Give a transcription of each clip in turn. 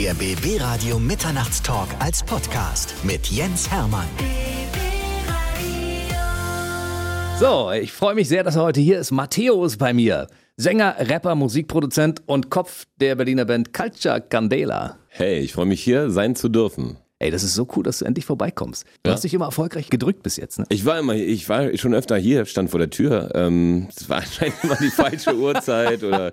Der BB Radio Mitternachtstalk als Podcast mit Jens Hermann. So, ich freue mich sehr, dass er heute hier ist. Matthäus bei mir. Sänger, Rapper, Musikproduzent und Kopf der Berliner Band Culture Candela. Hey, ich freue mich hier sein zu dürfen. Ey, das ist so cool, dass du endlich vorbeikommst. Du Ja. hast dich immer erfolgreich gedrückt bis jetzt, ne? Ich war immer, ich war schon öfter hier, stand vor der Tür. Ähm, Es war anscheinend immer die falsche Uhrzeit oder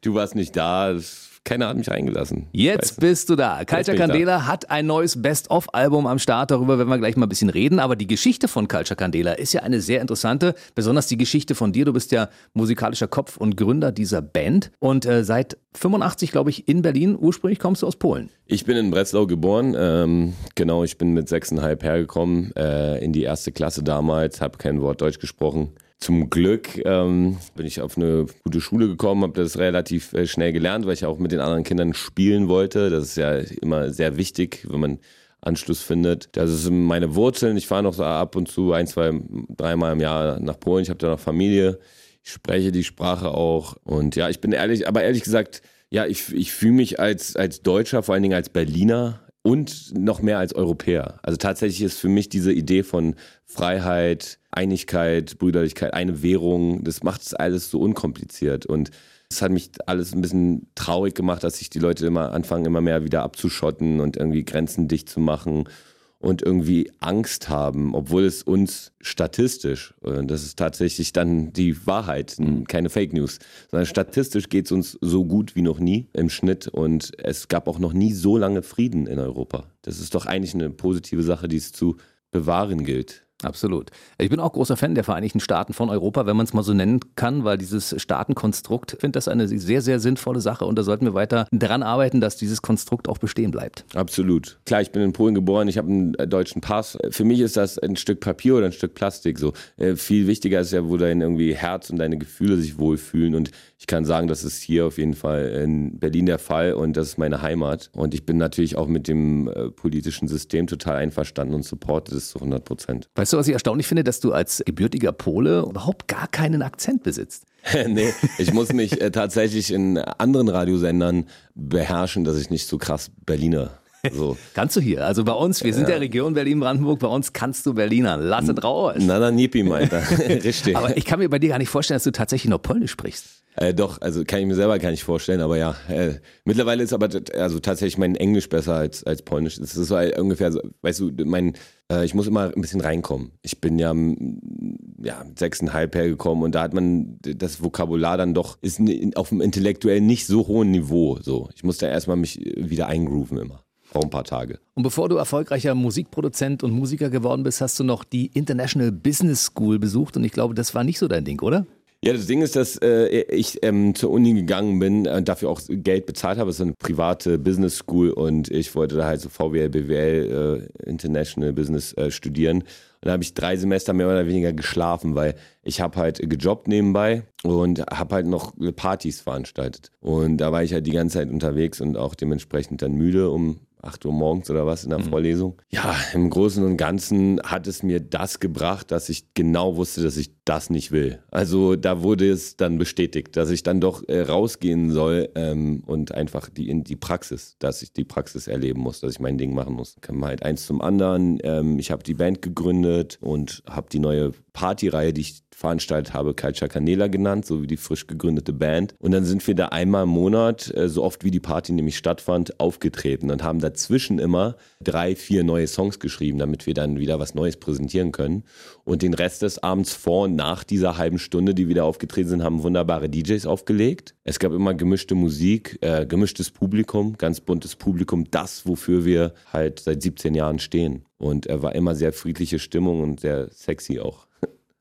du warst nicht da. Das- Keiner hat mich reingelassen. Jetzt bist du da. Da. Candela hat ein neues Best-of-Album am Start. Darüber werden wir gleich mal ein bisschen reden. Aber die Geschichte von Culture Candela ist ja eine sehr interessante. Besonders die Geschichte von dir. Du bist ja musikalischer Kopf und Gründer dieser Band. Und äh, seit 85, glaube ich, in Berlin. Ursprünglich kommst du aus Polen. Ich bin in Breslau geboren. Ähm, genau, ich bin mit sechseinhalb hergekommen äh, in die erste Klasse damals, habe kein Wort Deutsch gesprochen. Zum Glück ähm, bin ich auf eine gute Schule gekommen, habe das relativ äh, schnell gelernt, weil ich auch mit den anderen Kindern spielen wollte. Das ist ja immer sehr wichtig, wenn man Anschluss findet. Das sind meine Wurzeln. Ich fahre noch so ab und zu ein, zwei, dreimal im Jahr nach Polen. Ich habe da noch Familie. Ich spreche die Sprache auch. Und ja, ich bin ehrlich, aber ehrlich gesagt, ja, ich, ich fühle mich als, als Deutscher, vor allen Dingen als Berliner und noch mehr als Europäer. Also tatsächlich ist für mich diese Idee von Freiheit, Einigkeit, Brüderlichkeit, eine Währung, das macht es alles so unkompliziert. Und es hat mich alles ein bisschen traurig gemacht, dass sich die Leute immer anfangen, immer mehr wieder abzuschotten und irgendwie Grenzen dicht zu machen und irgendwie Angst haben, obwohl es uns statistisch, und das ist tatsächlich dann die Wahrheit, n- keine Fake News, sondern statistisch geht es uns so gut wie noch nie im Schnitt und es gab auch noch nie so lange Frieden in Europa. Das ist doch eigentlich eine positive Sache, die es zu bewahren gilt. Absolut. Ich bin auch großer Fan der Vereinigten Staaten von Europa, wenn man es mal so nennen kann, weil dieses Staatenkonstrukt, ich finde das eine sehr, sehr sinnvolle Sache und da sollten wir weiter dran arbeiten, dass dieses Konstrukt auch bestehen bleibt. Absolut. Klar, ich bin in Polen geboren, ich habe einen äh, deutschen Pass. Für mich ist das ein Stück Papier oder ein Stück Plastik. So äh, viel wichtiger ist ja, wo dein irgendwie Herz und deine Gefühle sich wohlfühlen. Und ich kann sagen, das ist hier auf jeden Fall in Berlin der Fall und das ist meine Heimat. Und ich bin natürlich auch mit dem äh, politischen System total einverstanden und supporte das zu 100 Prozent. Weißt du, was ich erstaunlich finde, dass du als gebürtiger Pole überhaupt gar keinen Akzent besitzt. nee, ich muss mich äh, tatsächlich in anderen Radiosendern beherrschen, dass ich nicht so krass Berliner so. Kannst du hier? Also bei uns, wir sind der Region Berlin-Brandenburg, bei uns kannst du Berliner. Lass es raus. Na, na, Nipi, meint er. Richtig. Aber ich kann mir bei dir gar nicht vorstellen, dass du tatsächlich noch Polnisch sprichst. Äh, doch, also kann ich mir selber gar nicht vorstellen, aber ja. Äh, mittlerweile ist aber also tatsächlich mein Englisch besser als, als Polnisch. Es ist so halt ungefähr so, weißt du, mein, äh, ich muss immer ein bisschen reinkommen. Ich bin ja, ja sechseinhalb hergekommen und da hat man das Vokabular dann doch, ist auf dem intellektuell nicht so hohen Niveau. So. Ich muss da erstmal mich wieder eingrooven immer. Auch ein paar Tage. Und bevor du erfolgreicher Musikproduzent und Musiker geworden bist, hast du noch die International Business School besucht und ich glaube, das war nicht so dein Ding, oder? Ja, das Ding ist, dass äh, ich ähm, zur Uni gegangen bin und dafür auch Geld bezahlt habe. Es ist eine private Business School und ich wollte da halt so VWL, BWL, äh, International Business äh, studieren. Und da habe ich drei Semester mehr oder weniger geschlafen, weil ich habe halt gejobbt nebenbei und habe halt noch Partys veranstaltet. Und da war ich halt die ganze Zeit unterwegs und auch dementsprechend dann müde um 8 Uhr morgens oder was in der Vorlesung. Ja, im Großen und Ganzen hat es mir das gebracht, dass ich genau wusste, dass ich das nicht will. Also da wurde es dann bestätigt, dass ich dann doch äh, rausgehen soll ähm, und einfach die in die Praxis, dass ich die Praxis erleben muss, dass ich mein Ding machen muss. Kam halt eins zum anderen. Ähm, ich habe die Band gegründet und habe die neue Partyreihe, die ich veranstaltet habe, Culture Canela genannt, so wie die frisch gegründete Band. Und dann sind wir da einmal im Monat, äh, so oft wie die Party nämlich stattfand, aufgetreten und haben dazwischen immer drei, vier neue Songs geschrieben, damit wir dann wieder was Neues präsentieren können. Und den Rest des Abends vor und nach dieser halben Stunde, die wieder aufgetreten sind, haben wunderbare DJs aufgelegt. Es gab immer gemischte Musik, äh, gemischtes Publikum, ganz buntes Publikum, das, wofür wir halt seit 17 Jahren stehen. Und er war immer sehr friedliche Stimmung und sehr sexy auch.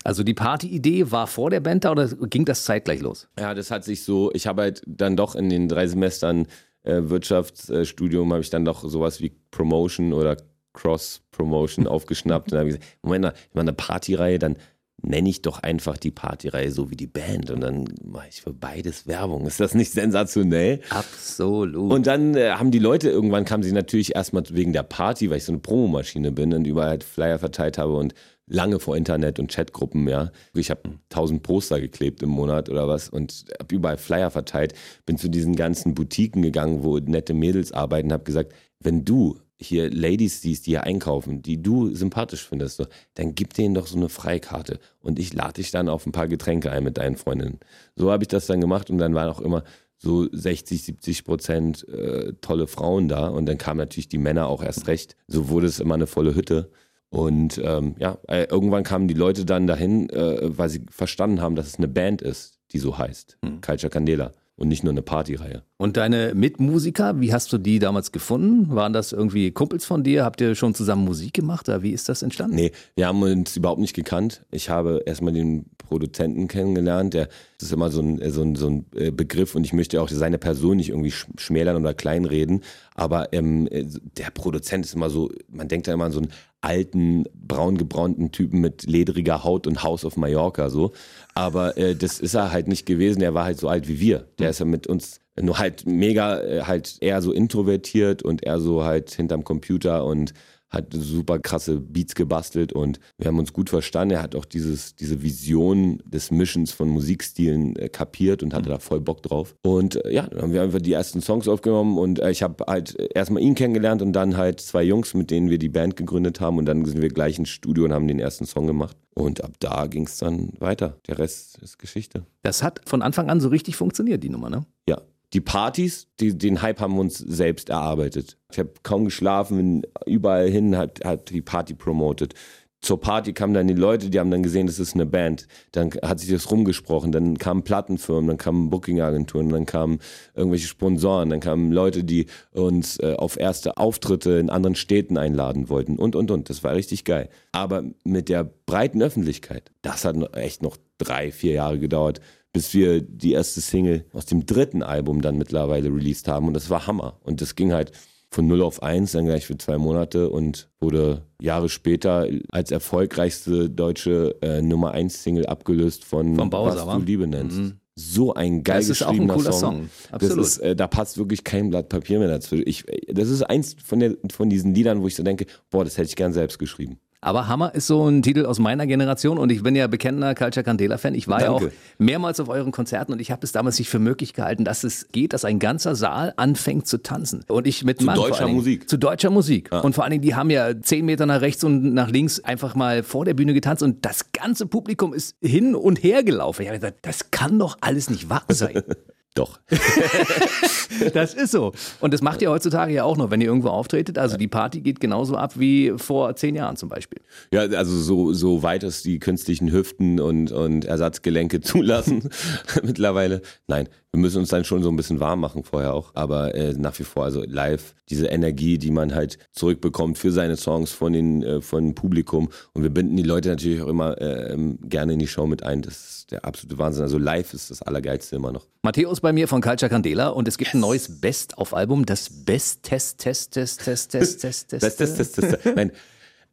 Also die Partyidee war vor der Band da oder ging das zeitgleich los? Ja, das hat sich so, ich habe halt dann doch in den drei Semestern äh, Wirtschaftsstudium, habe ich dann doch sowas wie Promotion oder Cross-Promotion aufgeschnappt. Und dann habe ich gesagt, Moment mal, ich mache eine Partyreihe, dann nenne ich doch einfach die Partyreihe so wie die Band und dann mache ich für beides Werbung. Ist das nicht sensationell? Absolut. Und dann äh, haben die Leute, irgendwann kamen sie natürlich erstmal wegen der Party, weil ich so eine Promomaschine bin und überall halt Flyer verteilt habe und lange vor Internet und Chatgruppen, ja. Ich habe tausend Poster geklebt im Monat oder was und habe überall Flyer verteilt. Bin zu diesen ganzen Boutiquen gegangen, wo nette Mädels arbeiten, habe gesagt, wenn du hier Ladies siehst, die hier einkaufen, die du sympathisch findest, so, dann gib denen doch so eine Freikarte und ich lade dich dann auf ein paar Getränke ein mit deinen Freundinnen. So habe ich das dann gemacht und dann waren auch immer so 60, 70 Prozent äh, tolle Frauen da und dann kamen natürlich die Männer auch erst recht. So wurde es immer eine volle Hütte. Und ähm, ja, äh, irgendwann kamen die Leute dann dahin, äh, weil sie verstanden haben, dass es eine Band ist, die so heißt, hm. Culture Candela und nicht nur eine Partyreihe. Und deine Mitmusiker, wie hast du die damals gefunden? Waren das irgendwie Kumpels von dir? Habt ihr schon zusammen Musik gemacht oder wie ist das entstanden? Nee, wir haben uns überhaupt nicht gekannt. Ich habe erstmal den Produzenten kennengelernt. Der, das ist immer so ein, so, ein, so ein äh, Begriff und ich möchte auch seine Person nicht irgendwie schmälern oder kleinreden. Aber ähm, der Produzent ist immer so, man denkt ja immer an so einen alten, braun gebraunten Typen mit ledriger Haut und Haus auf Mallorca so. Aber äh, das ist er halt nicht gewesen. Er war halt so alt wie wir. Der ist ja mit uns nur halt mega, äh, halt eher so introvertiert und eher so halt hinterm Computer und hat super krasse Beats gebastelt und wir haben uns gut verstanden. Er hat auch dieses, diese Vision des Mischens von Musikstilen äh, kapiert und hatte mhm. da voll Bock drauf. Und äh, ja, dann haben wir einfach die ersten Songs aufgenommen und äh, ich habe halt erstmal ihn kennengelernt und dann halt zwei Jungs, mit denen wir die Band gegründet haben und dann sind wir gleich ins Studio und haben den ersten Song gemacht. Und ab da ging es dann weiter. Der Rest ist Geschichte. Das hat von Anfang an so richtig funktioniert, die Nummer, ne? Ja, die Partys, die, den Hype haben wir uns selbst erarbeitet. Ich habe kaum geschlafen, überall hin hat, hat die Party promotet. Zur Party kamen dann die Leute, die haben dann gesehen, das ist eine Band. Dann hat sich das rumgesprochen, dann kamen Plattenfirmen, dann kamen Bookingagenturen, dann kamen irgendwelche Sponsoren, dann kamen Leute, die uns äh, auf erste Auftritte in anderen Städten einladen wollten und, und, und. Das war richtig geil. Aber mit der breiten Öffentlichkeit, das hat echt noch drei, vier Jahre gedauert, bis wir die erste Single aus dem dritten Album dann mittlerweile released haben. Und das war Hammer. Und das ging halt von 0 auf 1, dann gleich für zwei Monate und wurde Jahre später als erfolgreichste deutsche äh, Nummer 1 Single abgelöst von Vom Bowser, Was du Liebe nennst. Mhm. So ein geil das geschriebener ist auch ein Song. Song. Absolut. Ist, äh, da passt wirklich kein Blatt Papier mehr dazu. Ich, das ist eins von, der, von diesen Liedern, wo ich so denke, boah, das hätte ich gern selbst geschrieben. Aber Hammer ist so ein Titel aus meiner Generation und ich bin ja bekennender Culture Candela-Fan. Ich war Danke. ja auch mehrmals auf euren Konzerten und ich habe es damals nicht für möglich gehalten, dass es geht, dass ein ganzer Saal anfängt zu tanzen. Und ich mit Zu Mann deutscher Dingen, Musik. Zu deutscher Musik. Ja. Und vor allen Dingen, die haben ja zehn Meter nach rechts und nach links einfach mal vor der Bühne getanzt und das ganze Publikum ist hin und her gelaufen. Ich habe gesagt, das kann doch alles nicht wahr sein. Doch. das ist so. Und das macht ihr heutzutage ja auch noch, wenn ihr irgendwo auftretet. Also die Party geht genauso ab wie vor zehn Jahren zum Beispiel. Ja, also so, so weit es die künstlichen Hüften und, und Ersatzgelenke zulassen mittlerweile. Nein, wir müssen uns dann schon so ein bisschen warm machen vorher auch. Aber äh, nach wie vor, also live, diese Energie, die man halt zurückbekommt für seine Songs von den äh, von dem Publikum. Und wir binden die Leute natürlich auch immer äh, gerne in die Show mit ein. Das ist der absolute Wahnsinn. Also live ist das Allergeilste immer noch. Matthäus bei mir von Culture Candela und es gibt yes. ein neues Best-auf-Album, das Best-Test, Test, Test, Test, Test, Test, Test. Best, Test, Test, Test. Nein,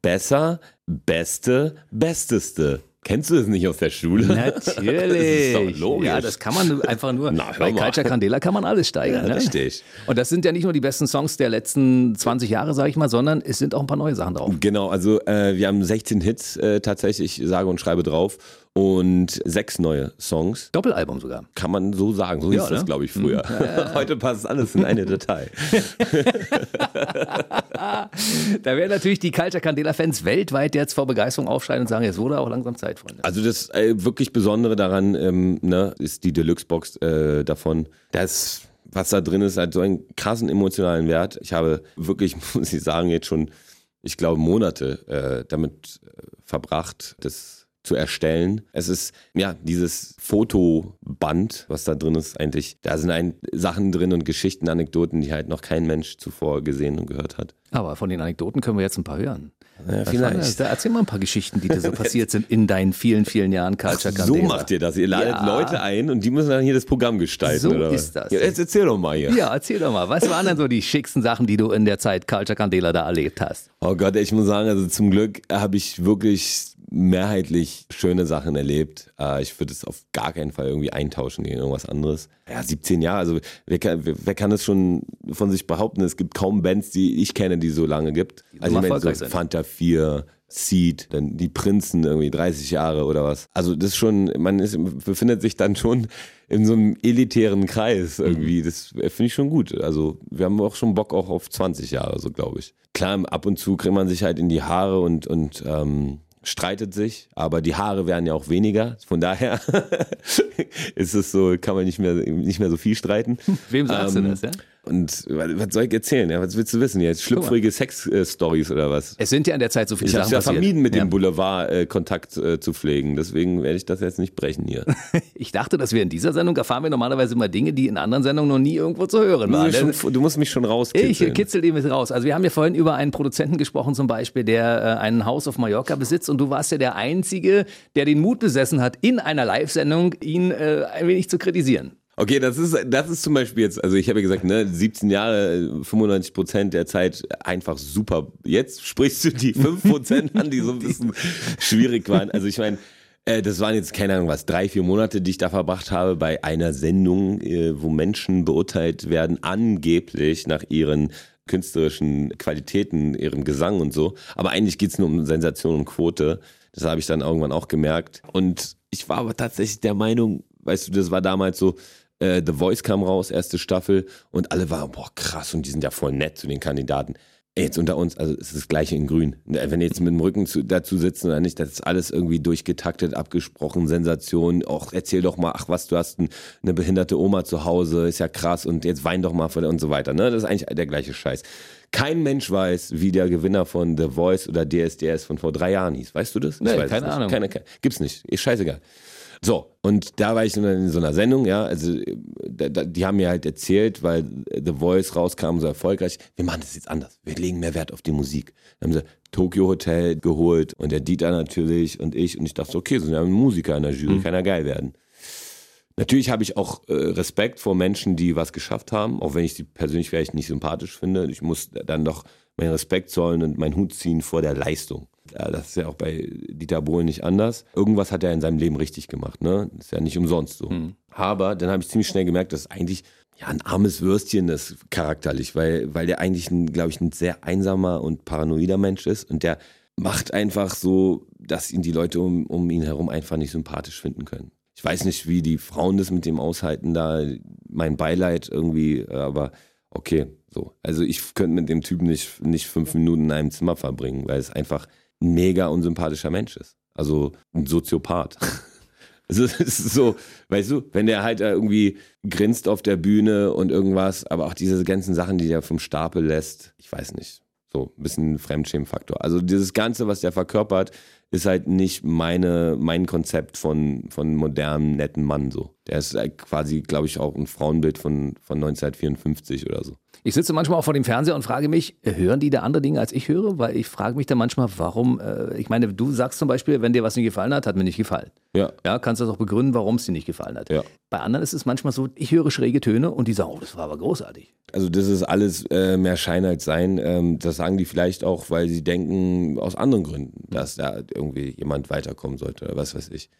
besser, beste, besteste. Kennst du das nicht aus der Schule? Natürlich. das ist doch logisch. Ja, das kann man einfach nur. Na, bei Culture Candela kann man alles steigern. Ja, ne? Richtig. Und das sind ja nicht nur die besten Songs der letzten 20 Jahre, sage ich mal, sondern es sind auch ein paar neue Sachen drauf. Genau, also äh, wir haben 16 Hits äh, tatsächlich, sage und schreibe drauf und sechs neue Songs. Doppelalbum sogar. Kann man so sagen. So Ja, hieß das, ne? glaube ich, früher. Ja, Heute passt alles in eine Datei. Da werden natürlich die Culture Candela-Fans weltweit jetzt vor Begeisterung aufschreien und sagen, es wurde auch langsam Zeit, Freunde. Also das äh, wirklich Besondere daran ähm, ne, ist die Deluxe-Box äh, davon. Das, was da drin ist, hat so einen krassen emotionalen Wert. Ich habe wirklich, muss ich sagen, jetzt schon, ich glaube, Monate äh, damit äh, verbracht, das zu erstellen. Es ist ja dieses Fotoband, was da drin ist, eigentlich. Da sind ein, Sachen drin und Geschichten, Anekdoten, die halt noch kein Mensch zuvor gesehen und gehört hat. Aber von den Anekdoten können wir jetzt ein paar hören. Ja, vielleicht. erzähl mal ein paar Geschichten, die dir so passiert sind in deinen vielen, vielen Jahren Culture So Candela. macht ihr das. Ihr ladet Ja. Leute ein und die müssen dann hier das Programm gestalten. So oder ist das. Ja, jetzt erzähl doch mal hier. Ja, erzähl doch mal. Was waren denn so die schicksten Sachen, die du in der Zeit Culture Candela da erlebt hast? Oh Gott, ich muss sagen, also zum Glück habe ich wirklich mehrheitlich schöne Sachen erlebt. Äh, ich würde es auf gar keinen Fall irgendwie eintauschen gegen irgendwas anderes. Ja, 17 Jahre, also wer kann, wer, kann das schon von sich behaupten? Es gibt kaum Bands, die ich kenne, die so lange gibt. Also ich meine, so. Fanta 4, Seed, dann die Prinzen irgendwie 30 Jahre oder was. Also das ist schon, man ist, befindet sich dann schon in so einem elitären Kreis irgendwie. Das finde ich schon gut. Also wir haben auch schon Bock auch auf 20 Jahre, so glaube ich. Klar, ab und zu kriegt man sich halt in die Haare und, und ähm, streitet sich, aber die Haare werden ja auch weniger. Von daher ist es so, kann man nicht mehr, nicht mehr so viel streiten. Wem sagst Ähm, du das, ja? Und was soll ich erzählen? Ja, was willst du wissen jetzt? Schlüpfrige Sex-Stories oder was? Es sind ja in der Zeit so viele Ich habe Sachen ja passiert. vermieden, mit Ja. dem Boulevard äh, Kontakt äh, zu pflegen. Deswegen werde ich das jetzt nicht brechen hier. Ich dachte, dass wir in dieser Sendung erfahren wir normalerweise immer Dinge, die in anderen Sendungen noch nie irgendwo zu hören Du waren. mich schon, du musst mich schon rauskitzeln. Ich kitzel die mit raus. Also wir haben ja vorhin über einen Produzenten gesprochen zum Beispiel, der äh, ein Haus auf Mallorca besitzt und du warst ja der Einzige, der den Mut besessen hat, in einer Live-Sendung ihn äh, ein wenig zu kritisieren. Okay, das ist, das ist zum Beispiel jetzt, also ich habe ja gesagt, ne, 17 Jahre, 95 Prozent der Zeit einfach super. Jetzt sprichst du die 5 Prozent an, die so ein bisschen schwierig waren. Also ich meine, äh, das waren jetzt, keine Ahnung was, drei, vier Monate, die ich da verbracht habe bei einer Sendung, äh, wo Menschen beurteilt werden, angeblich nach ihren künstlerischen Qualitäten, ihrem Gesang und so. Aber eigentlich geht's nur um Sensation und Quote. Das habe ich dann irgendwann auch gemerkt. Und ich war aber tatsächlich der Meinung, weißt du, das war damals so, äh, The Voice kam raus, erste Staffel, und alle waren, boah, krass, und die sind ja voll nett zu den Kandidaten. Ey, jetzt unter uns, also es ist das gleiche in Grün. Wenn jetzt mit dem Rücken zu, dazu sitzen oder nicht, das ist alles irgendwie durchgetaktet, abgesprochen, Sensation. Auch erzähl doch mal, ach was, du hast ein, eine behinderte Oma zu Hause, ist ja krass und jetzt wein doch mal von und so weiter. Ne? Das ist eigentlich der gleiche Scheiß. Kein Mensch weiß, wie der Gewinner von The Voice oder DSDS von vor drei Jahren hieß. Weißt du das? Nee, Ich weiß es keine nicht. Ahnung. Keine, keine, gibt's nicht. Ist scheißegal. So, und da war ich in so einer Sendung, ja, also da, da, die haben mir halt erzählt, weil The Voice rauskam so erfolgreich, wir machen das jetzt anders, wir legen mehr Wert auf die Musik. Dann haben sie Tokyo Hotel geholt und der Dieter natürlich und ich und ich dachte, so, okay, so sind ja Musiker in der Jury, kann ja geil werden. Natürlich habe ich auch äh, Respekt vor Menschen, die was geschafft haben, auch wenn ich sie persönlich vielleicht nicht sympathisch finde. Ich muss dann doch meinen Respekt zollen und meinen Hut ziehen vor der Leistung. Das ist ja auch bei Dieter Bohlen nicht anders. Irgendwas hat er in seinem Leben richtig gemacht, ne? Ist ja nicht umsonst so. Aber dann habe ich ziemlich schnell gemerkt, dass eigentlich ja ein armes Würstchen ist charakterlich, weil, weil der eigentlich, glaube ich, ein sehr einsamer und paranoider Mensch ist und der macht einfach so, dass ihn die Leute um, um ihn herum einfach nicht sympathisch finden können. Ich weiß nicht, wie die Frauen das mit dem aushalten, da mein Beileid irgendwie, aber okay, so. Also ich könnte mit dem Typen nicht, nicht fünf Minuten in einem Zimmer verbringen, weil es einfach ein mega unsympathischer Mensch ist. Also ein Soziopath. Also es ist so, weißt du, wenn der halt irgendwie grinst auf der Bühne und irgendwas, aber auch diese ganzen Sachen, die der vom Stapel lässt, ich weiß nicht. So, ein bisschen Fremdschämfaktor. Also dieses Ganze, was der verkörpert, ist halt nicht meine, mein Konzept von, von modernem, netten Mann so. Der ist halt quasi, glaube ich, auch ein Frauenbild von, von 1954 oder so. Ich sitze manchmal auch vor dem Fernseher und frage mich, hören die da andere Dinge, als ich höre? Weil ich frage mich dann manchmal, warum, äh, ich meine, du sagst zum Beispiel, wenn dir was nicht gefallen hat, hat mir nicht gefallen. Ja. Ja, kannst du das auch begründen, warum es dir nicht gefallen hat. Ja. Bei anderen ist es manchmal so, ich höre schräge Töne und die sagen, oh, das war aber großartig. Also das ist alles äh, mehr Schein als Sein. Ähm, das sagen die vielleicht auch, weil sie denken aus anderen Gründen, dass da irgendwie jemand weiterkommen sollte oder was weiß ich.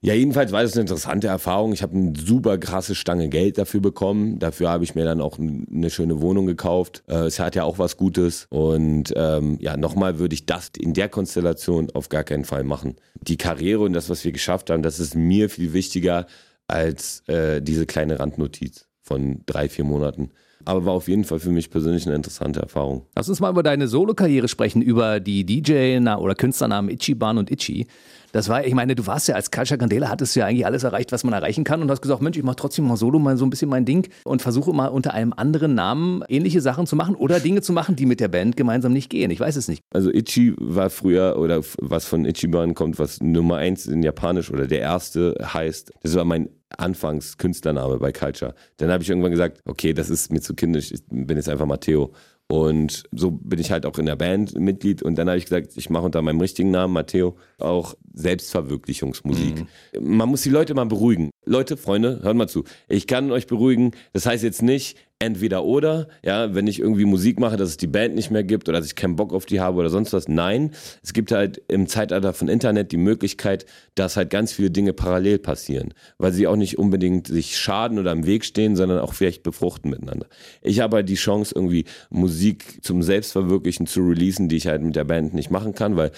Ja, jedenfalls war das eine interessante Erfahrung. Ich habe eine super krasse Stange Geld dafür bekommen. Dafür habe ich mir dann auch eine schöne Wohnung gekauft. Äh, es hat ja auch was Gutes. Und ähm, ja, nochmal würde ich das in der Konstellation auf gar keinen Fall machen. Die Karriere und das, was wir geschafft haben, das ist mir viel wichtiger als äh, diese kleine Randnotiz von drei, vier Monaten. Aber war auf jeden Fall für mich persönlich eine interessante Erfahrung. Lass uns mal über deine Solo-Karriere sprechen, über die DJ- oder Künstlernamen Ichiban und Ichi. Das war, ich meine, du warst ja als Culture Candela, hattest ja eigentlich alles erreicht, was man erreichen kann und hast gesagt, Mensch, ich mache trotzdem mal Solo, mal so ein bisschen mein Ding und versuche mal unter einem anderen Namen ähnliche Sachen zu machen oder Dinge zu machen, die mit der Band gemeinsam nicht gehen. Ich weiß es nicht. Also Ichi war früher, oder was von Ichiban kommt, was Nummer eins in Japanisch oder der erste heißt. Das war mein Anfangs-Künstlername bei Culture. Dann habe ich irgendwann gesagt, okay, das ist mir zu kindisch, ich bin jetzt einfach Matteo. Und so bin ich halt auch in der Band Mitglied. Und dann habe ich gesagt, ich mache unter meinem richtigen Namen, Matteo, auch Selbstverwirklichungsmusik. Man muss die Leute mal beruhigen. Leute, Freunde, hört mal zu. Ich kann euch beruhigen. Das heißt jetzt nicht entweder oder, ja, wenn ich irgendwie Musik mache, dass es die Band nicht mehr gibt oder dass ich keinen Bock auf die habe oder sonst was. Nein, es gibt halt im Zeitalter von Internet die Möglichkeit, dass halt ganz viele Dinge parallel passieren, weil sie auch nicht unbedingt sich schaden oder im Weg stehen, sondern auch vielleicht befruchten miteinander. Ich habe halt die Chance, irgendwie Musik zum Selbstverwirklichen zu releasen, die ich halt mit der Band nicht machen kann, weil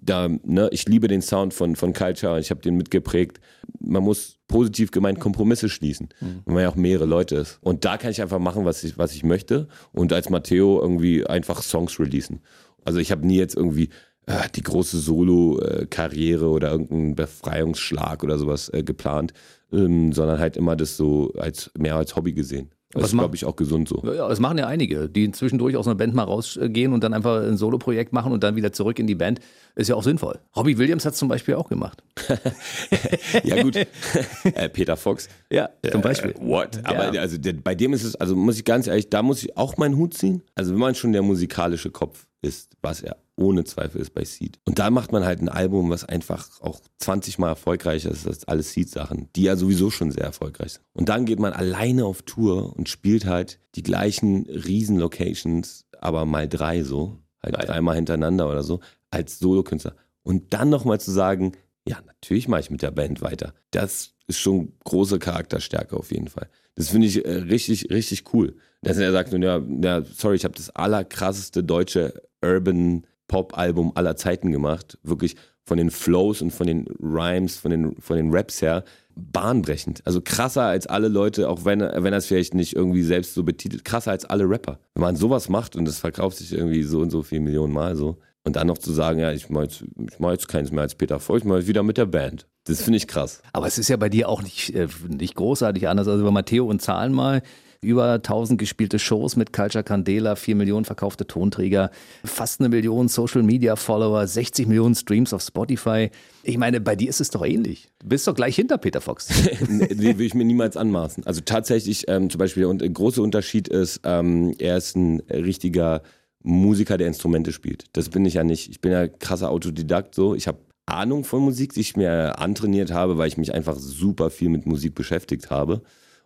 da, ne, ich liebe den Sound von, von Culture, ich habe den mitgeprägt. Man muss positiv gemeint Kompromisse schließen, mhm. wenn man ja auch mehrere Leute ist. Und da kann ich einfach machen, was ich, was ich möchte und als Matteo irgendwie einfach Songs releasen. Also ich habe nie jetzt irgendwie äh, die große Solo-Karriere oder irgendeinen Befreiungsschlag oder sowas äh, geplant, ähm, sondern halt immer das so als mehr als Hobby gesehen. Das ist, glaube ich, auch gesund so. Ja, das machen ja einige, die zwischendurch aus einer Band mal rausgehen und dann einfach ein Solo-Projekt machen und dann wieder zurück in die Band. Ist ja auch sinnvoll. Robbie Williams hat es zum Beispiel auch gemacht. ja, gut. äh, Peter Fox. Ja, zum Beispiel. Äh, what? Aber ja. also der, bei dem ist es, also muss ich ganz ehrlich, da muss ich auch meinen Hut ziehen. Also wenn man schon der musikalische Kopf ist, was er ohne Zweifel ist bei Seed. Und da macht man halt ein Album, was einfach auch 20 Mal erfolgreicher ist als alle Seed-Sachen, die ja sowieso schon sehr erfolgreich sind. Und dann geht man alleine auf Tour und spielt halt die gleichen Riesen-Locations, aber mal drei so, halt Geil. dreimal hintereinander oder so, als Solokünstler. Und dann nochmal zu sagen, ja, natürlich mache ich mit der Band weiter. Das ist schon große Charakterstärke auf jeden Fall. Das finde ich äh, richtig, richtig cool. Dass er sagt, ja, ja sorry, ich habe das allerkrasseste deutsche Urban Pop-Album aller Zeiten gemacht. Wirklich von den Flows und von den Rhymes, von den, von den Raps her bahnbrechend. Also krasser als alle Leute, auch wenn, wenn er es vielleicht nicht irgendwie selbst so betitelt, krasser als alle Rapper. Wenn man sowas macht und es verkauft sich irgendwie so und so viele Millionen Mal so. Und dann noch zu sagen, ja, ich mache jetzt, mach jetzt keins mehr als Peter Vogt, ich mache wieder mit der Band. Das finde ich krass. Aber es ist ja bei dir auch nicht, äh, nicht großartig anders. Also bei Matteo und Zahlen mal, über 1000 gespielte Shows mit Culture Candela, 4 Millionen verkaufte Tonträger, fast eine Million Social Media Follower, 60 Millionen Streams auf Spotify. Ich meine, bei dir ist es doch ähnlich. Du bist doch gleich hinter Peter Fox. nee, will ich mir niemals anmaßen. Also tatsächlich ähm, zum Beispiel, und der große Unterschied ist, ähm, er ist ein richtiger Musiker, der Instrumente spielt. Das bin ich ja nicht. Ich bin ja krasser Autodidakt so. Ich habe Ahnung von Musik, die ich mir antrainiert habe, weil ich mich einfach super viel mit Musik beschäftigt habe.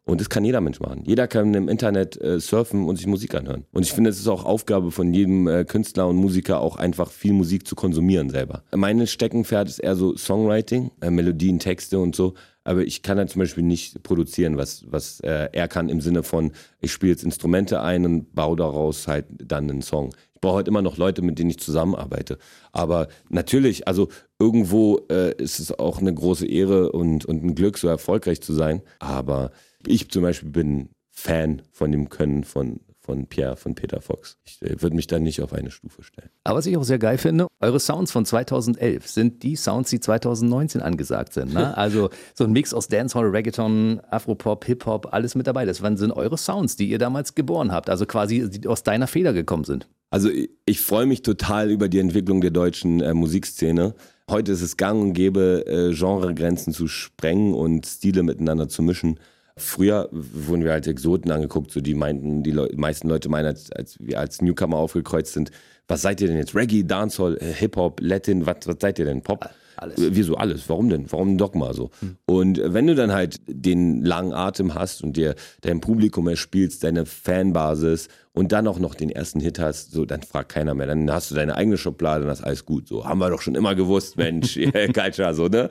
Und das kann jeder Mensch machen. Jeder kann im Internet äh, surfen und sich Musik anhören. Und ich finde, es ist auch Aufgabe von jedem äh, Künstler und Musiker, auch einfach viel Musik zu konsumieren selber. Meine Steckenpferd ist eher so Songwriting, äh, Melodien, Texte und so. Aber ich kann halt zum Beispiel nicht produzieren, was, was äh, er kann im Sinne von, ich spiele jetzt Instrumente ein und baue daraus halt dann einen Song. Ich brauche halt immer noch Leute, mit denen ich zusammenarbeite. Aber natürlich, also irgendwo äh, ist es auch eine große Ehre und, und ein Glück, so erfolgreich zu sein. Aber ich zum Beispiel bin Fan von dem Können von, von Pierre, von Peter Fox. Ich äh, würde mich da nicht auf eine Stufe stellen. Aber was ich auch sehr geil finde, eure Sounds von 2011 sind die Sounds, die 2019 angesagt sind. Ne? Also so ein Mix aus Dancehall, Reggaeton, Afropop, Hip-Hop, alles mit dabei. Das sind eure Sounds, die ihr damals geboren habt. Also quasi die aus deiner Feder gekommen sind. Also ich, ich freue mich total über die Entwicklung der deutschen äh, Musikszene. Heute ist es gang und gäbe, äh, Genregrenzen zu sprengen und Stile miteinander zu mischen. Früher wurden wir als Exoten angeguckt, so die meinten, die Le meisten Leute meinen, als, als wir als Newcomer aufgekreuzt sind, was seid ihr denn jetzt? Reggae, Dancehall, Hip-Hop, Latin, was, was seid ihr denn? Pop? Alles. Äh, wieso alles? Warum denn? Warum Dogma so? Hm. Und wenn du dann halt den langen Atem hast und dir dein Publikum erspielst, deine Fanbasis und dann auch noch den ersten Hit hast, so dann fragt keiner mehr. Dann hast du deine eigene Schublade und das ist alles gut. So haben wir doch schon immer gewusst, Mensch, Culture, so, ne?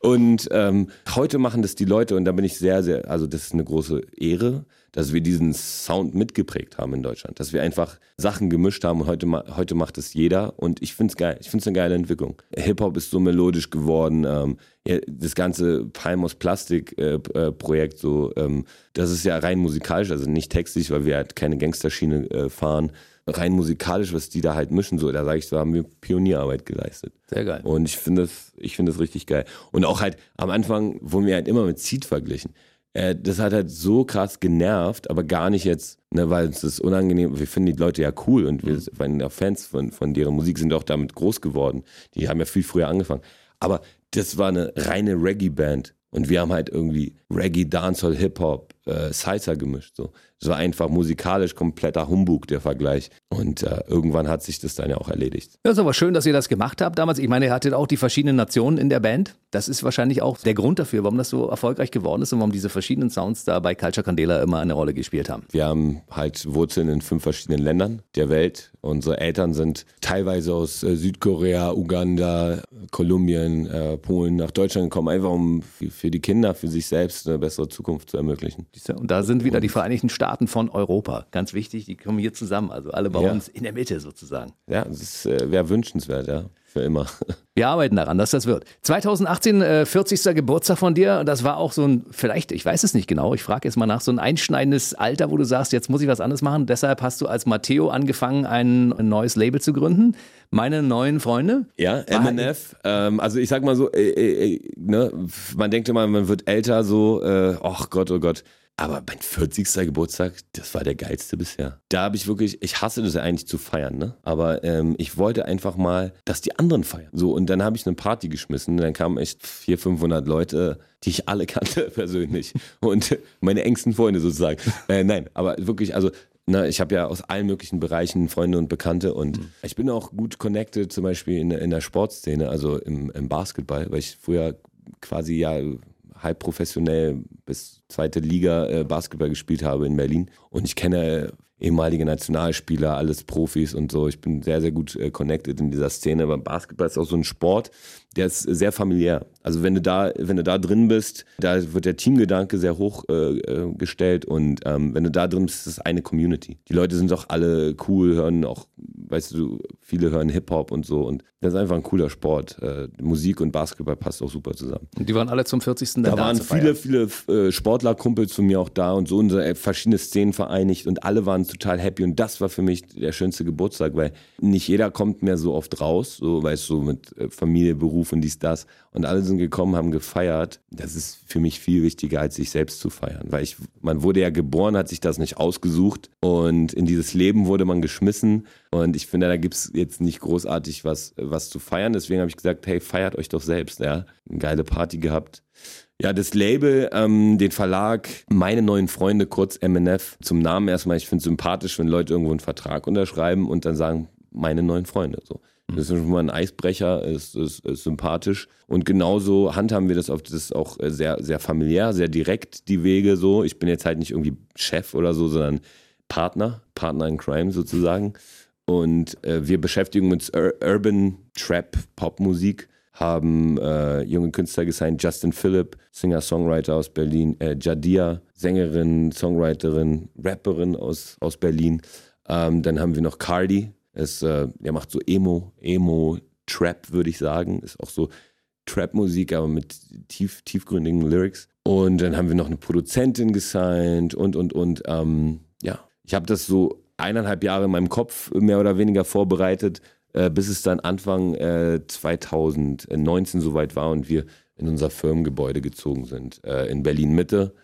Und ähm, heute machen das die Leute und da bin ich sehr, sehr, also das ist eine große Ehre dass wir diesen Sound mitgeprägt haben in Deutschland, dass wir einfach Sachen gemischt haben und heute, heute macht es jeder und ich finde es geil. Ich finde es eine geile Entwicklung. Hip-Hop ist so melodisch geworden. Ähm, das ganze Palmos Plastik äh, äh, Projekt so, ähm, das ist ja rein musikalisch, also nicht textlich, weil wir halt keine Gangsterschiene äh, fahren. Rein musikalisch, was die da halt mischen, so, da sage ich, so haben wir Pionierarbeit geleistet. Sehr geil. Und ich finde das, ich finde das richtig geil. Und auch halt am Anfang wurden wir halt immer mit Seed verglichen äh, das hat halt so krass genervt, aber gar nicht jetzt, ne, weil es ist unangenehm, wir finden die Leute ja cool und wir waren ja Fans von, von deren Musik, sind auch damit groß geworden. Die haben ja viel früher angefangen. Aber das war eine reine Reggae-Band und wir haben halt irgendwie Reggae, Dancehall, Hip-Hop, äh, Salsa gemischt. So. Es war einfach musikalisch kompletter Humbug, der Vergleich. Und äh, irgendwann hat sich das dann ja auch erledigt. Ja, ist aber schön, dass ihr das gemacht habt damals. Ich meine, ihr hattet auch die verschiedenen Nationen in der Band. Das ist wahrscheinlich auch der Grund dafür, warum das so erfolgreich geworden ist und warum diese verschiedenen Sounds da bei Culture Candela immer eine Rolle gespielt haben. Wir haben halt Wurzeln in fünf verschiedenen Ländern der Welt. Unsere Eltern sind teilweise aus äh, Südkorea, Uganda, Kolumbien, äh, Polen nach Deutschland gekommen, einfach um für die Kinder, für sich selbst eine bessere Zukunft zu ermöglichen. Und da sind wieder die Vereinigten Staaten von Europa. Ganz wichtig, die kommen hier zusammen, also alle bei ja. uns in der Mitte sozusagen. Ja, das äh, wäre wünschenswert, ja. für immer. Wir arbeiten daran, dass das wird. 2018, äh, 40. Geburtstag von dir. Das war auch so ein, vielleicht, ich weiß es nicht genau, ich frage jetzt mal nach, so ein einschneidendes Alter, wo du sagst, jetzt muss ich was anderes machen. Deshalb hast du als Matteo angefangen, ein, ein neues Label zu gründen. Meine neuen Freunde. Ja, MNF. Ähm, also ich sag mal so, äh, äh, äh, ne, man denkt immer, man wird älter, so, äh, ach Gott, oh Gott. Aber mein 40. Geburtstag, das war der geilste bisher. Da habe ich wirklich, ich hasse das ja eigentlich zu feiern, ne? Aber ähm, ich wollte einfach mal, dass die anderen feiern. So, und dann habe ich eine Party geschmissen. Dann kamen echt 400, 500 Leute, die ich alle kannte persönlich. Und meine engsten Freunde sozusagen. Äh, nein, aber wirklich, also na, ich habe ja aus allen möglichen Bereichen Freunde und Bekannte und mhm. ich bin auch gut connected, zum Beispiel in, in der Sportszene, also im, im Basketball, weil ich früher quasi ja halb professionell bis zweite Liga äh, Basketball gespielt habe in Berlin. Und ich kenne ehemalige Nationalspieler, alles Profis und so. Ich bin sehr, sehr gut äh, connected in dieser Szene. Aber Basketball ist auch so ein Sport, der ist sehr familiär. Also wenn du da, wenn du da drin bist, da wird der Teamgedanke sehr hoch äh, äh, gestellt und ähm, wenn du da drin bist, ist es eine Community. Die Leute sind auch alle cool, hören auch, weißt du, viele hören Hip-Hop und so und das ist einfach ein cooler Sport. Äh, Musik und Basketball passt auch super zusammen. Und die waren alle zum 40. Da, da waren viele, viele äh, Sportlerkumpels von mir auch da und so unsere äh, verschiedene Szenen vereinigt und alle waren total happy und das war für mich der schönste Geburtstag, weil nicht jeder kommt mehr so oft raus, so weißt du, mit äh, Familie, Beruf und dies, das und alle sind gekommen, haben gefeiert. Das ist für mich viel wichtiger, als sich selbst zu feiern. Weil ich, man wurde ja geboren, hat sich das nicht ausgesucht und in dieses Leben wurde man geschmissen. Und ich finde, da gibt es jetzt nicht großartig was, was zu feiern. Deswegen habe ich gesagt, hey, feiert euch doch selbst. Ja, eine geile Party gehabt. Ja, das Label, ähm, den Verlag, meine neuen Freunde, kurz MNF, zum Namen erstmal, ich finde es sympathisch, wenn Leute irgendwo einen Vertrag unterschreiben und dann sagen, meine neuen Freunde. So. Das ist schon mal ein Eisbrecher, ist, ist, ist sympathisch. Und genauso handhaben wir das auf das ist auch sehr, sehr familiär, sehr direkt, die Wege so. Ich bin jetzt halt nicht irgendwie Chef oder so, sondern Partner, Partner in Crime sozusagen. Und äh, wir beschäftigen uns Ur Urban Trap Popmusik, haben äh, junge Künstler gesigned, Justin Phillip, Singer-Songwriter aus Berlin, äh, Jadia, Sängerin, Songwriterin, Rapperin aus, aus Berlin. Ähm, dann haben wir noch Cardi, es, äh, er macht so Emo, Emo, Trap, würde ich sagen. Ist auch so Trap-Musik, aber mit tief, tiefgründigen Lyrics. Und dann haben wir noch eine Produzentin gesigned und, und, und. Ähm, ja, ich habe das so eineinhalb Jahre in meinem Kopf mehr oder weniger vorbereitet, äh, bis es dann Anfang äh, 2019 soweit war und wir in unser Firmengebäude gezogen sind, äh, in Berlin-Mitte.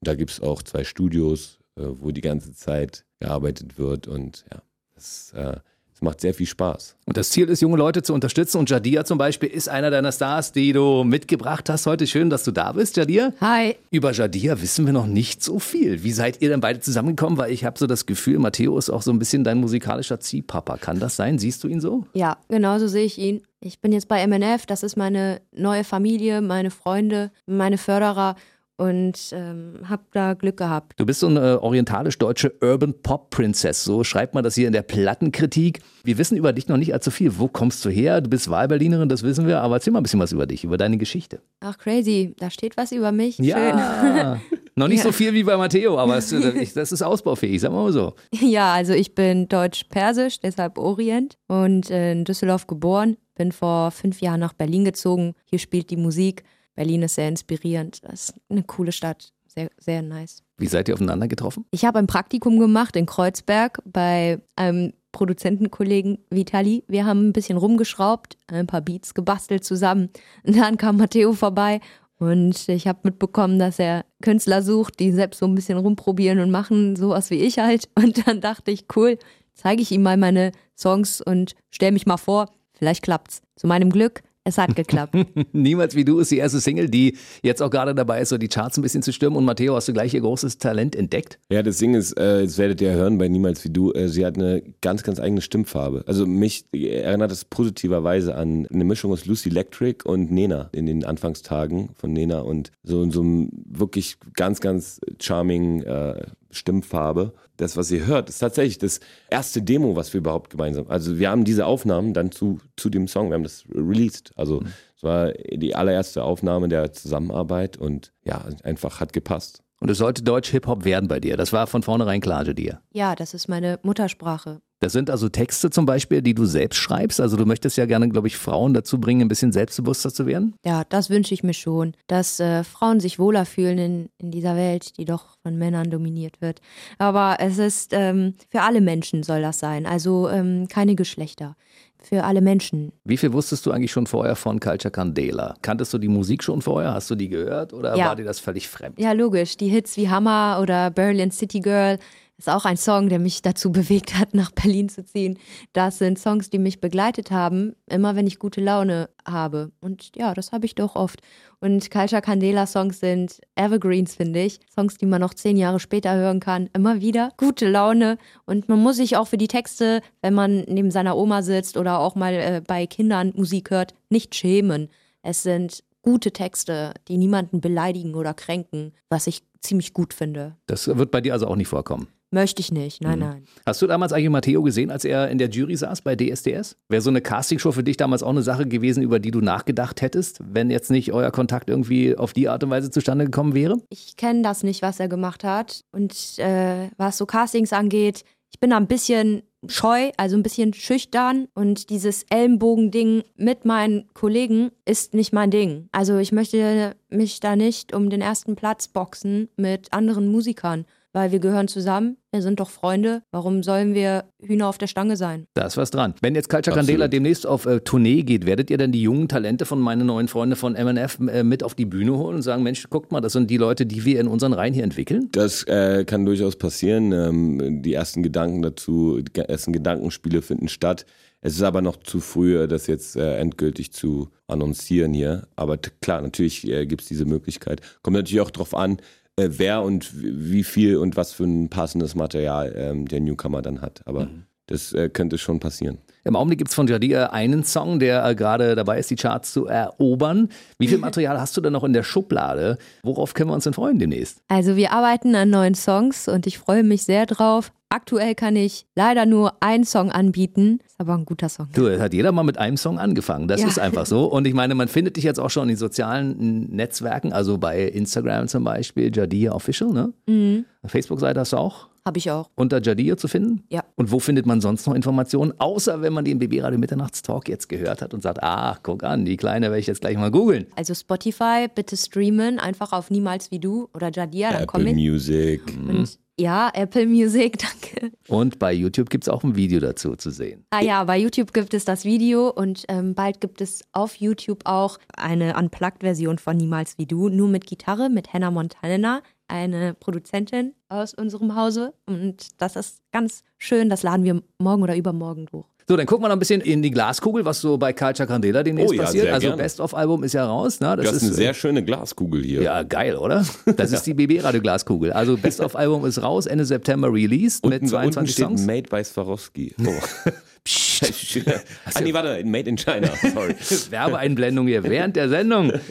Da gibt es auch zwei Studios, äh, wo die ganze Zeit gearbeitet wird und ja, das äh, macht sehr viel Spaß. Und das Ziel ist, junge Leute zu unterstützen. Und Jadia zum Beispiel ist einer deiner Stars, die du mitgebracht hast heute. Schön, dass du da bist, Jadia. Hi. Über Jadia wissen wir noch nicht so viel. Wie seid ihr denn beide zusammengekommen? Weil ich habe so das Gefühl, Matteo ist auch so ein bisschen dein musikalischer Ziehpapa. Kann das sein? Siehst du ihn so? Ja, genau so sehe ich ihn. Ich bin jetzt bei MNF, das ist meine neue Familie, meine Freunde, meine Förderer und ähm, habe da Glück gehabt. Du bist so eine orientalisch-deutsche Urban Pop Princess, so schreibt man das hier in der Plattenkritik. Wir wissen über dich noch nicht allzu viel. Wo kommst du her? Du bist Wahlberlinerin, das wissen wir, aber erzähl mal ein bisschen was über dich, über deine Geschichte. Ach crazy, da steht was über mich. Ja. noch nicht ja. so viel wie bei Matteo, aber es, das ist ausbaufähig, sagen wir mal so. Ja, also ich bin deutsch-persisch, deshalb Orient und in Düsseldorf geboren, bin vor fünf Jahren nach Berlin gezogen. Hier spielt die Musik. Berlin ist sehr inspirierend. Das ist eine coole Stadt. Sehr, sehr nice. Wie seid ihr aufeinander getroffen? Ich habe ein Praktikum gemacht in Kreuzberg bei einem Produzentenkollegen Vitali. Wir haben ein bisschen rumgeschraubt, ein paar Beats gebastelt zusammen. Und dann kam Matteo vorbei und ich habe mitbekommen, dass er Künstler sucht, die selbst so ein bisschen rumprobieren und machen, sowas wie ich halt. Und dann dachte ich, cool, zeige ich ihm mal meine Songs und stelle mich mal vor, vielleicht klappt's. Zu meinem Glück es hat geklappt. Niemals wie du ist die erste Single, die jetzt auch gerade dabei ist, so die Charts ein bisschen zu stürmen. Und Matteo, hast du gleich ihr großes Talent entdeckt? Ja, das Ding ist, äh, das werdet ihr hören bei Niemals wie du, äh, sie hat eine ganz, ganz eigene Stimmfarbe. Also mich erinnert das positiverweise an eine Mischung aus Lucy Electric und Nena in den Anfangstagen von Nena und so, so einem wirklich ganz, ganz charming äh, Stimmfarbe. Das, was ihr hört, ist tatsächlich das erste Demo, was wir überhaupt gemeinsam. Also wir haben diese Aufnahmen dann zu, zu dem Song, wir haben das released. Also mhm. es war die allererste Aufnahme der Zusammenarbeit und ja, einfach hat gepasst. Und es sollte Deutsch Hip-Hop werden bei dir. Das war von vornherein klar, dir. Ja, das ist meine Muttersprache. Das sind also Texte zum Beispiel, die du selbst schreibst. Also du möchtest ja gerne, glaube ich, Frauen dazu bringen, ein bisschen selbstbewusster zu werden. Ja, das wünsche ich mir schon, dass äh, Frauen sich wohler fühlen in, in dieser Welt, die doch von Männern dominiert wird. Aber es ist, ähm, für alle Menschen soll das sein, also ähm, keine Geschlechter. Für alle Menschen. Wie viel wusstest du eigentlich schon vorher von Culture Candela? Kanntest du die Musik schon vorher? Hast du die gehört oder Ja. war dir das völlig fremd? Ja, logisch. Die Hits wie Hammer oder Berlin City Girl ist auch ein Song, der mich dazu bewegt hat, nach Berlin zu ziehen. Das sind Songs, die mich begleitet haben, immer wenn ich gute Laune habe. Und ja, das habe ich doch oft. Und Culture Candela Songs sind Evergreens, finde ich. Songs, die man noch zehn Jahre später hören kann. Immer wieder gute Laune. Und man muss sich auch für die Texte, wenn man neben seiner Oma sitzt oder auch mal äh, bei Kindern Musik hört, nicht schämen. Es sind gute Texte, die niemanden beleidigen oder kränken, was ich ziemlich gut finde. Das wird bei dir also auch nicht vorkommen. Möchte ich nicht, nein, nein. Hast du damals eigentlich Matteo gesehen, als er in der Jury saß bei DSDS? Wäre so eine Castingshow für dich damals auch eine Sache gewesen, über die du nachgedacht hättest, wenn jetzt nicht euer Kontakt irgendwie auf die Art und Weise zustande gekommen wäre? Ich kenne das nicht, was er gemacht hat. Und äh, was so Castings angeht, ich bin da ein bisschen scheu, also ein bisschen schüchtern. Und dieses Ellenbogending mit meinen Kollegen ist nicht mein Ding. Also ich möchte mich da nicht um den ersten Platz boxen mit anderen Musikern. Weil wir gehören zusammen, wir sind doch Freunde. Warum sollen wir Hühner auf der Stange sein? Da ist was dran. Wenn jetzt Absolut. Candela demnächst auf äh, Tournee geht, werdet ihr dann die jungen Talente von meinen neuen Freunden von MNF äh, mit auf die Bühne holen und sagen, Mensch, guckt mal, das sind die Leute, die wir in unseren Reihen hier entwickeln? Das äh, kann durchaus passieren. Ähm, die ersten Gedanken dazu, die ersten Gedankenspiele finden statt. Es ist aber noch zu früh, das jetzt äh, endgültig zu annoncieren hier. Aber klar, natürlich äh, gibt es diese Möglichkeit. Kommt natürlich auch drauf an, äh, wer und wie viel und was für ein passendes Material ähm, der Newcomer dann hat. Aber das äh, könnte schon passieren. Im Augenblick gibt es von Jadir einen Song, der äh, gerade dabei ist, die Charts zu erobern. Wie viel Material hast du denn noch in der Schublade? Worauf können wir uns denn freuen demnächst? Also wir arbeiten an neuen Songs und ich freue mich sehr drauf. Aktuell kann ich leider nur einen Song anbieten, ist aber ein guter Song. Du, es hat jeder mal mit einem Song angefangen. Das Ja. ist einfach so. Und ich meine, man findet dich jetzt auch schon in den sozialen Netzwerken, also bei Instagram zum Beispiel, Jadir Official, ne? Mhm. Facebook-Seite hast du auch Habe ich auch. unter Jadir zu finden. Ja. Und wo findet man sonst noch Informationen, außer wenn man den BB Radio Mitternachtstalk jetzt gehört hat und sagt, ach, guck an, die Kleine werde ich jetzt gleich mal googeln. Also Spotify, bitte streamen, einfach auf Niemals wie du oder Jadia, dann komm Apple ich. Music. Und ja, Apple Music, danke. Und bei YouTube gibt es auch ein Video dazu zu sehen. Ah ja, bei YouTube gibt es das Video und ähm, bald gibt es auf YouTube auch eine Unplugged-Version von Niemals wie du, nur mit Gitarre, mit Hannah Montana, eine Produzentin aus unserem Hause. Und das ist ganz schön, das laden wir morgen oder übermorgen hoch. So, dann gucken wir noch ein bisschen in die Glaskugel, was so bei Culture Candela demnächst Oh ja, passiert. Also. Best-of-Album ist ja raus. Ne? Das Du hast ist eine äh, sehr schöne Glaskugel hier. Ja, geil, oder? Das ist die BB-Radio-Glaskugel. Also Best-of-Album ist raus, Ende September released mit Unten, unten 22 steht Songs. Made by Swarovski. Oh. ah, nee, warte, Made in China. Sorry. Werbeeinblendung hier während der Sendung.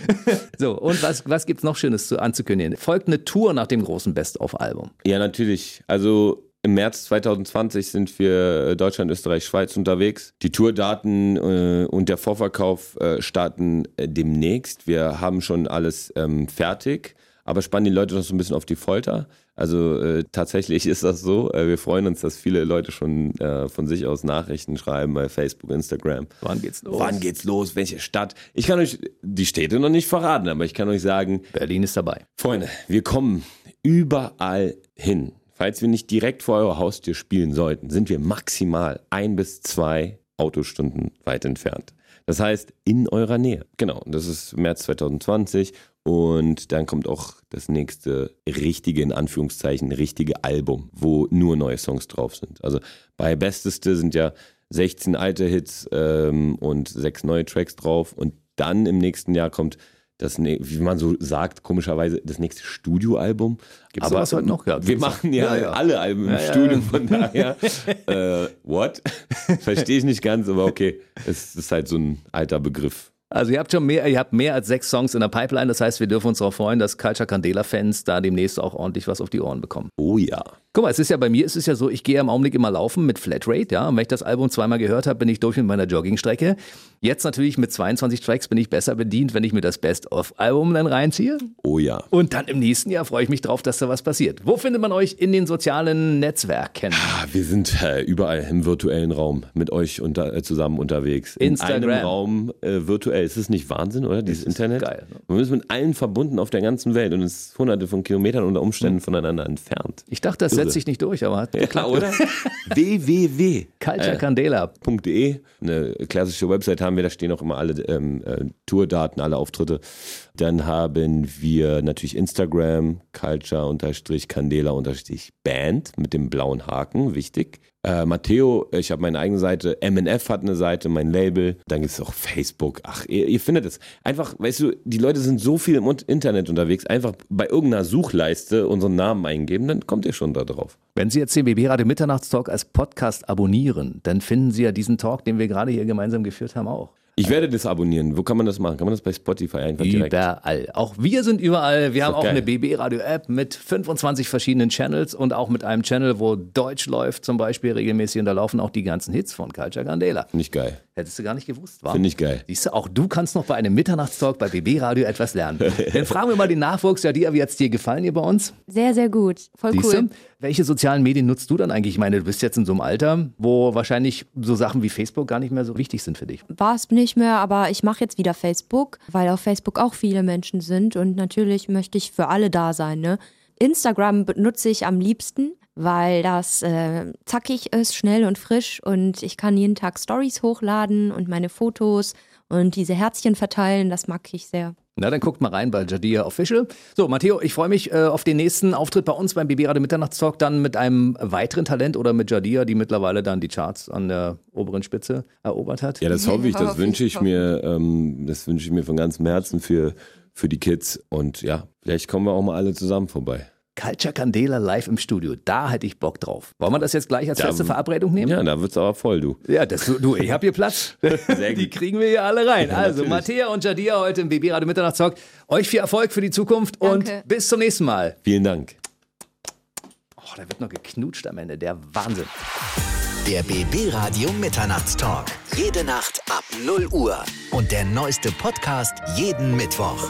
So, und was, was gibt's noch Schönes zu, anzukündigen? Folgt eine Tour nach dem großen Best-of-Album. Ja, natürlich. Also im März 2020 sind wir äh, Deutschland, Österreich, Schweiz unterwegs. Die Tourdaten äh, und der Vorverkauf äh, starten äh, demnächst. Wir haben schon alles ähm, fertig, aber spannen die Leute noch so ein bisschen auf die Folter. Also äh, tatsächlich ist das so. Äh, wir freuen uns, dass viele Leute schon äh, von sich aus Nachrichten schreiben bei Facebook, Instagram. Wann geht's los? Wann geht's los? Welche Stadt? Ich kann euch die Städte noch nicht verraten, aber ich kann euch sagen, Berlin ist dabei. Freunde, wir kommen überall hin. Falls wir nicht direkt vor eurer Haustür spielen sollten, sind wir maximal ein bis zwei Autostunden weit entfernt. Das heißt, in eurer Nähe. Genau, das ist März 2020 und dann kommt auch das nächste richtige, in Anführungszeichen, richtige Album, wo nur neue Songs drauf sind. Also bei Besteste sind ja 16 alte Hits ähm, und sechs neue Tracks drauf und dann im nächsten Jahr kommt das, wie man so sagt, komischerweise das nächste Studioalbum. Gibt's sowas heute noch? Ja, wir machen ja, Ja, ja. alle Alben im Ja, Studio, von daher, äh, what? Verstehe ich nicht ganz, aber okay, es ist halt so ein alter Begriff. Also ihr habt schon mehr, ihr habt mehr als sechs Songs in der Pipeline. Das heißt, wir dürfen uns darauf freuen, dass Culture Candela-Fans da demnächst auch ordentlich was auf die Ohren bekommen. Oh ja. Guck mal, es ist ja bei mir, es ist ja so, ich gehe im Augenblick immer laufen mit Flatrate, ja. Und wenn ich das Album zweimal gehört habe, bin ich durch mit meiner Joggingstrecke. Jetzt natürlich mit 22 Tracks bin ich besser bedient, wenn ich mir das Best-of-Album dann reinziehe. Oh ja. Und dann im nächsten Jahr freue ich mich drauf, dass da was passiert. Wo findet man euch in den sozialen Netzwerken? Ah, Wir sind äh, überall im virtuellen Raum mit euch unter, äh, zusammen unterwegs. Instagram. In einem Raum äh, virtuell. Ist das nicht Wahnsinn, oder? Dieses Internet? geil, ne? Wir sind mit allen verbunden auf der ganzen Welt und es ist hunderte von Kilometern unter Umständen voneinander entfernt. Ich dachte, das. Setzt sich nicht durch, aber hat Ja, oder? www. .de, eine klassische Website haben wir, da stehen auch immer alle ähm, äh, Tourdaten, alle Auftritte. Dann haben wir natürlich Instagram, culture-candela-band mit dem blauen Haken, wichtig. Äh, Matteo, ich habe meine eigene Seite, MNF hat eine Seite, mein Label. Dann gibt es auch Facebook. Ach, ihr, ihr findet es. Einfach, weißt du, die Leute sind so viel im Internet unterwegs. Einfach bei irgendeiner Suchleiste unseren Namen eingeben, dann kommt ihr schon da drauf. Wenn Sie jetzt den BB Radio Mitternachtstalk als Podcast abonnieren, dann finden Sie ja diesen Talk, den wir gerade hier gemeinsam geführt haben, auch. Ich werde das abonnieren. Wo kann man das machen? Kann man das bei Spotify einfach direkt? Überall. Auch wir sind überall. Wir haben auch geil. eine BB Radio App mit 25 verschiedenen Channels und auch mit einem Channel, wo Deutsch läuft zum Beispiel regelmäßig und da laufen auch die ganzen Hits von Culture Candela. Ich geil. Hättest du gar nicht gewusst, war? Finde ich geil. Siehst du, auch du kannst noch bei einem Mitternachtstalk bei BB Radio etwas lernen. Dann fragen wir mal den Nachwuchs, ja, dir, wie hat's dir gefallen hier bei uns? Sehr, sehr gut. Voll Siehst cool. du? Welche sozialen Medien nutzt du dann eigentlich? Ich meine, du bist jetzt in so einem Alter, wo wahrscheinlich so Sachen wie Facebook gar nicht mehr so wichtig sind für dich. War es nicht mehr, aber ich mache jetzt wieder Facebook, weil auf Facebook auch viele Menschen sind und natürlich möchte ich für alle da sein. Ne? Instagram benutze ich am liebsten, weil das äh, zackig ist, schnell und frisch und ich kann jeden Tag Stories hochladen und meine Fotos und diese Herzchen verteilen. Das mag ich sehr. Na, dann guckt mal rein bei Jadia Official. So, Matteo, ich freue mich äh, auf den nächsten Auftritt bei uns beim BB Radio Mitternachtstalk, dann mit einem weiteren Talent oder mit Jadia, die mittlerweile dann die Charts an der oberen Spitze erobert hat. Ja, das hoffe ich, das wünsche ich, ich mir, ähm, das wünsche ich mir von ganzem Herzen für, für die Kids. Und ja, vielleicht kommen wir auch mal alle zusammen vorbei. Culture Candela live im Studio, da hätte ich Bock drauf. Wollen wir das jetzt gleich als Da- feste Verabredung nehmen? Ja, da wird's aber voll, du. Ja, das, du, ich habe hier Platz. Sehr Die gut. kriegen wir hier alle rein. also. Mattea und Jadia heute im BB Radio Mitternachtstalk. Euch viel Erfolg für die Zukunft und Danke. bis zum nächsten Mal. Vielen Dank. Oh, da wird noch geknutscht am Ende. Der Wahnsinn. Der BB Radio Mitternachtstalk. Jede Nacht ab 0 Uhr. Und der neueste Podcast jeden Mittwoch.